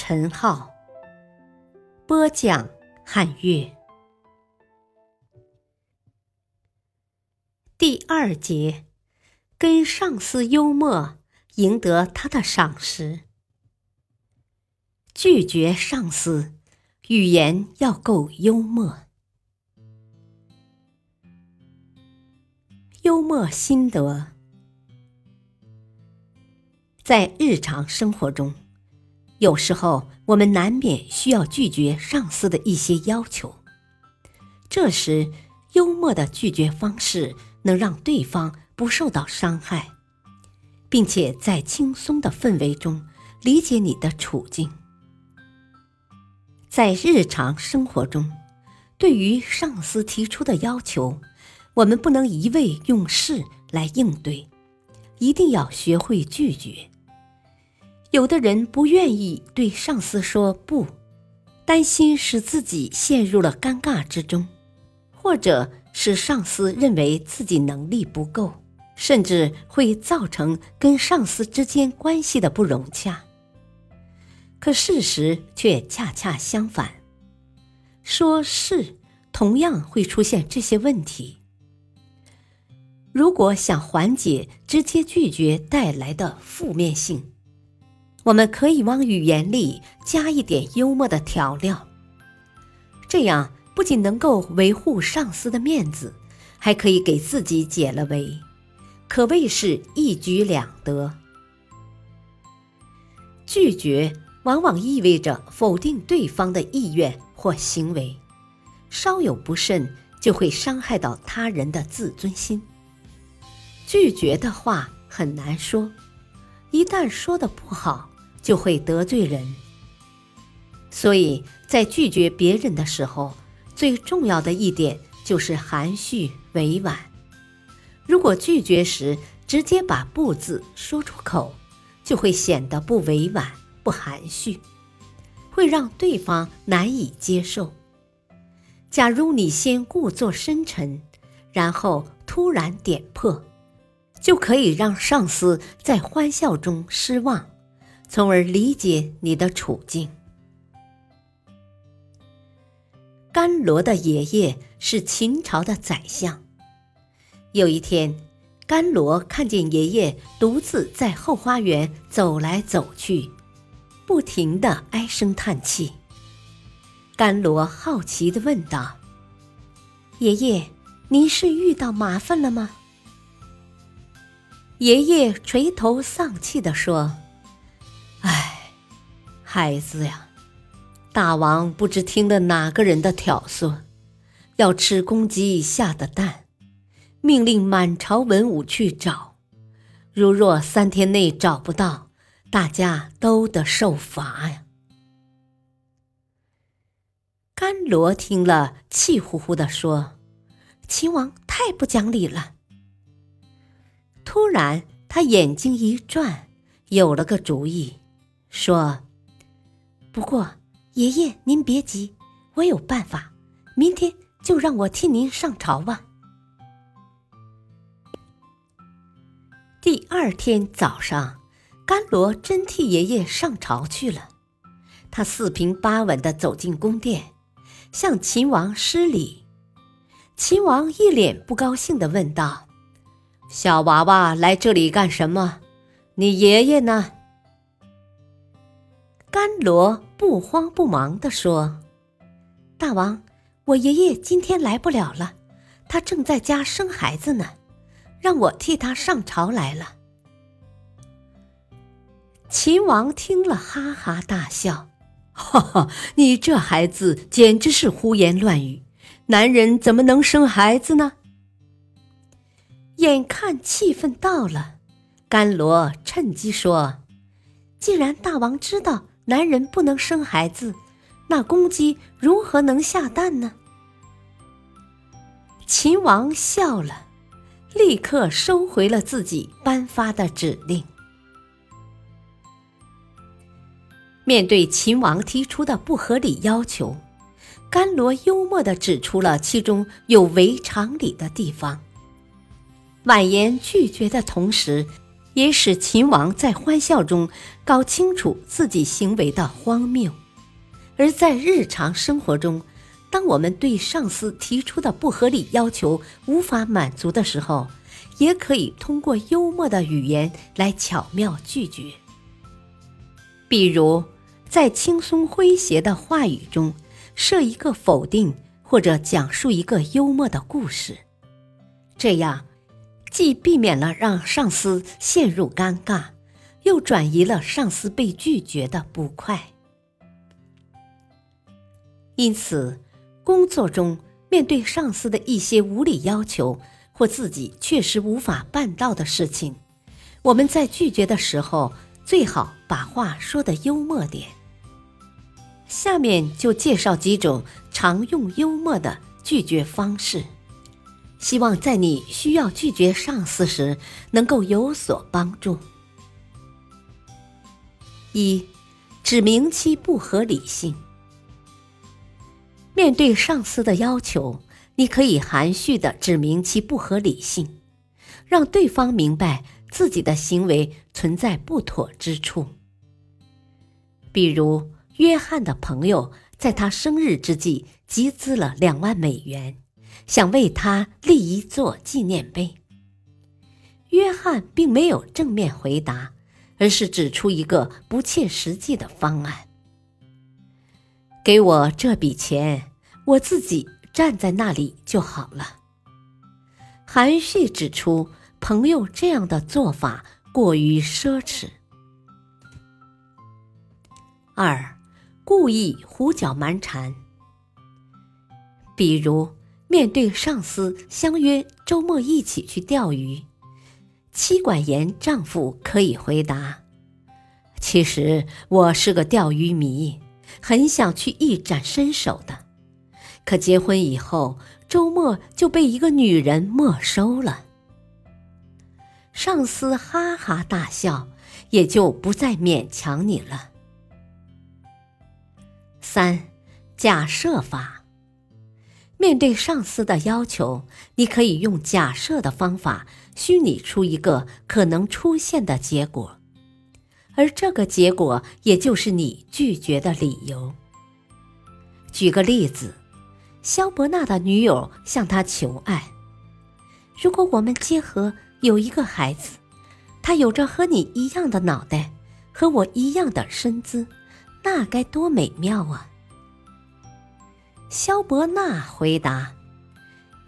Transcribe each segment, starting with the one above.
陈浩，播讲汉乐。第二节，跟上司幽默，赢得他的赏识。拒绝上司，语言要够幽默。幽默心得。在日常生活中，有时候我们难免需要拒绝上司的一些要求。这时，幽默的拒绝方式能让对方不受到伤害，并且在轻松的氛围中理解你的处境。在日常生活中，对于上司提出的要求，我们不能一味用事来应对，一定要学会拒绝。有的人不愿意对上司说不，担心使自己陷入了尴尬之中，或者使上司认为自己能力不够，甚至会造成跟上司之间关系的不融洽。可事实却恰恰相反，说是同样会出现这些问题。如果想缓解直接拒绝带来的负面性，我们可以往语言里加一点幽默的调料，这样不仅能够维护上司的面子，还可以给自己解了围，可谓是一举两得。拒绝往往意味着否定对方的意愿或行为，稍有不慎就会伤害到他人的自尊心。拒绝的话很难说，一旦说的不好。就会得罪人，所以在拒绝别人的时候，最重要的一点就是含蓄委婉。如果拒绝时直接把“不”字说出口，就会显得不委婉、不含蓄，会让对方难以接受。假如你先故作深沉，然后突然点破，就可以让上司在欢笑中失望。从而理解你的处境。甘罗的爷爷是秦朝的宰相。有一天，甘罗看见爷爷独自在后花园走来走去，不停的唉声叹气。甘罗好奇的问道：“爷爷，您是遇到麻烦了吗？”爷爷垂头丧气的说。孩子呀，大王不知听了哪个人的挑唆，要吃公鸡下的蛋，命令满朝文武去找。如若三天内找不到，大家都得受罚呀。甘罗听了，气呼呼的说：“秦王太不讲理了。”突然，他眼睛一转，有了个主意，说。不过，爷爷您别急，我有办法。明天就让我替您上朝吧。第二天早上，甘罗真替爷爷上朝去了。他四平八稳的走进宫殿，向秦王施礼。秦王一脸不高兴的问道：“小娃娃来这里干什么？你爷爷呢？”甘罗不慌不忙地说：“大王，我爷爷今天来不了了，他正在家生孩子呢，让我替他上朝来了。”秦王听了，哈哈大笑：“哈哈，你这孩子简直是胡言乱语！男人怎么能生孩子呢？”眼看气氛到了，甘罗趁机说：“既然大王知道。”男人不能生孩子，那公鸡如何能下蛋呢？秦王笑了，立刻收回了自己颁发的指令。面对秦王提出的不合理要求，甘罗幽默地指出了其中有违常理的地方。婉言拒绝的同时，也使秦王在欢笑中搞清楚自己行为的荒谬。而在日常生活中，当我们对上司提出的不合理要求无法满足的时候，也可以通过幽默的语言来巧妙拒绝。比如，在轻松诙谐的话语中设一个否定，或者讲述一个幽默的故事，这样。既避免了让上司陷入尴尬，又转移了上司被拒绝的不快。因此，工作中面对上司的一些无理要求或自己确实无法办到的事情，我们在拒绝的时候最好把话说的幽默点。下面就介绍几种常用幽默的拒绝方式。希望在你需要拒绝上司时能够有所帮助。一，指明其不合理性。面对上司的要求，你可以含蓄的指明其不合理性，让对方明白自己的行为存在不妥之处。比如，约翰的朋友在他生日之际集资了两万美元。想为他立一座纪念碑。约翰并没有正面回答，而是指出一个不切实际的方案：“给我这笔钱，我自己站在那里就好了。”含蓄指出朋友这样的做法过于奢侈。二，故意胡搅蛮缠，比如。面对上司相约周末一起去钓鱼，妻管严丈夫可以回答：“其实我是个钓鱼迷，很想去一展身手的。可结婚以后，周末就被一个女人没收了。”上司哈哈大笑，也就不再勉强你了。三，假设法。面对上司的要求，你可以用假设的方法虚拟出一个可能出现的结果，而这个结果也就是你拒绝的理由。举个例子，肖伯纳的女友向他求爱：“如果我们结合有一个孩子，他有着和你一样的脑袋，和我一样的身姿，那该多美妙啊！”肖伯纳回答：“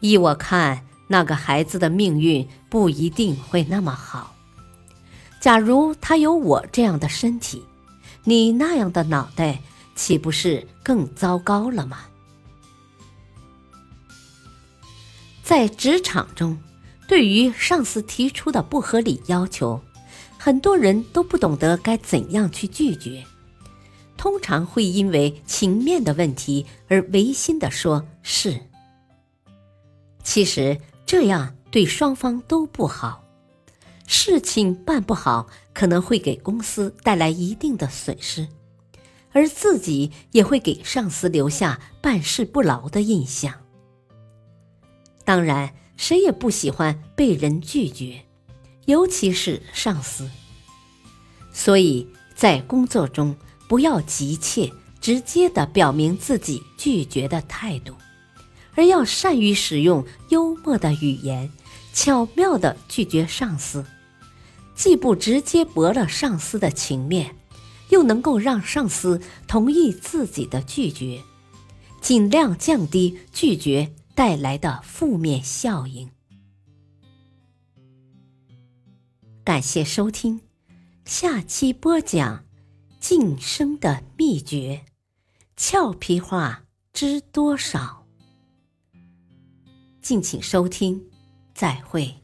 依我看，那个孩子的命运不一定会那么好。假如他有我这样的身体，你那样的脑袋，岂不是更糟糕了吗？”在职场中，对于上司提出的不合理要求，很多人都不懂得该怎样去拒绝。通常会因为情面的问题而违心的说是。其实这样对双方都不好，事情办不好可能会给公司带来一定的损失，而自己也会给上司留下办事不牢的印象。当然，谁也不喜欢被人拒绝，尤其是上司。所以在工作中。不要急切、直接的表明自己拒绝的态度，而要善于使用幽默的语言，巧妙的拒绝上司，既不直接驳了上司的情面，又能够让上司同意自己的拒绝，尽量降低拒绝带来的负面效应。感谢收听，下期播讲。晋升的秘诀，俏皮话知多少？敬请收听，再会。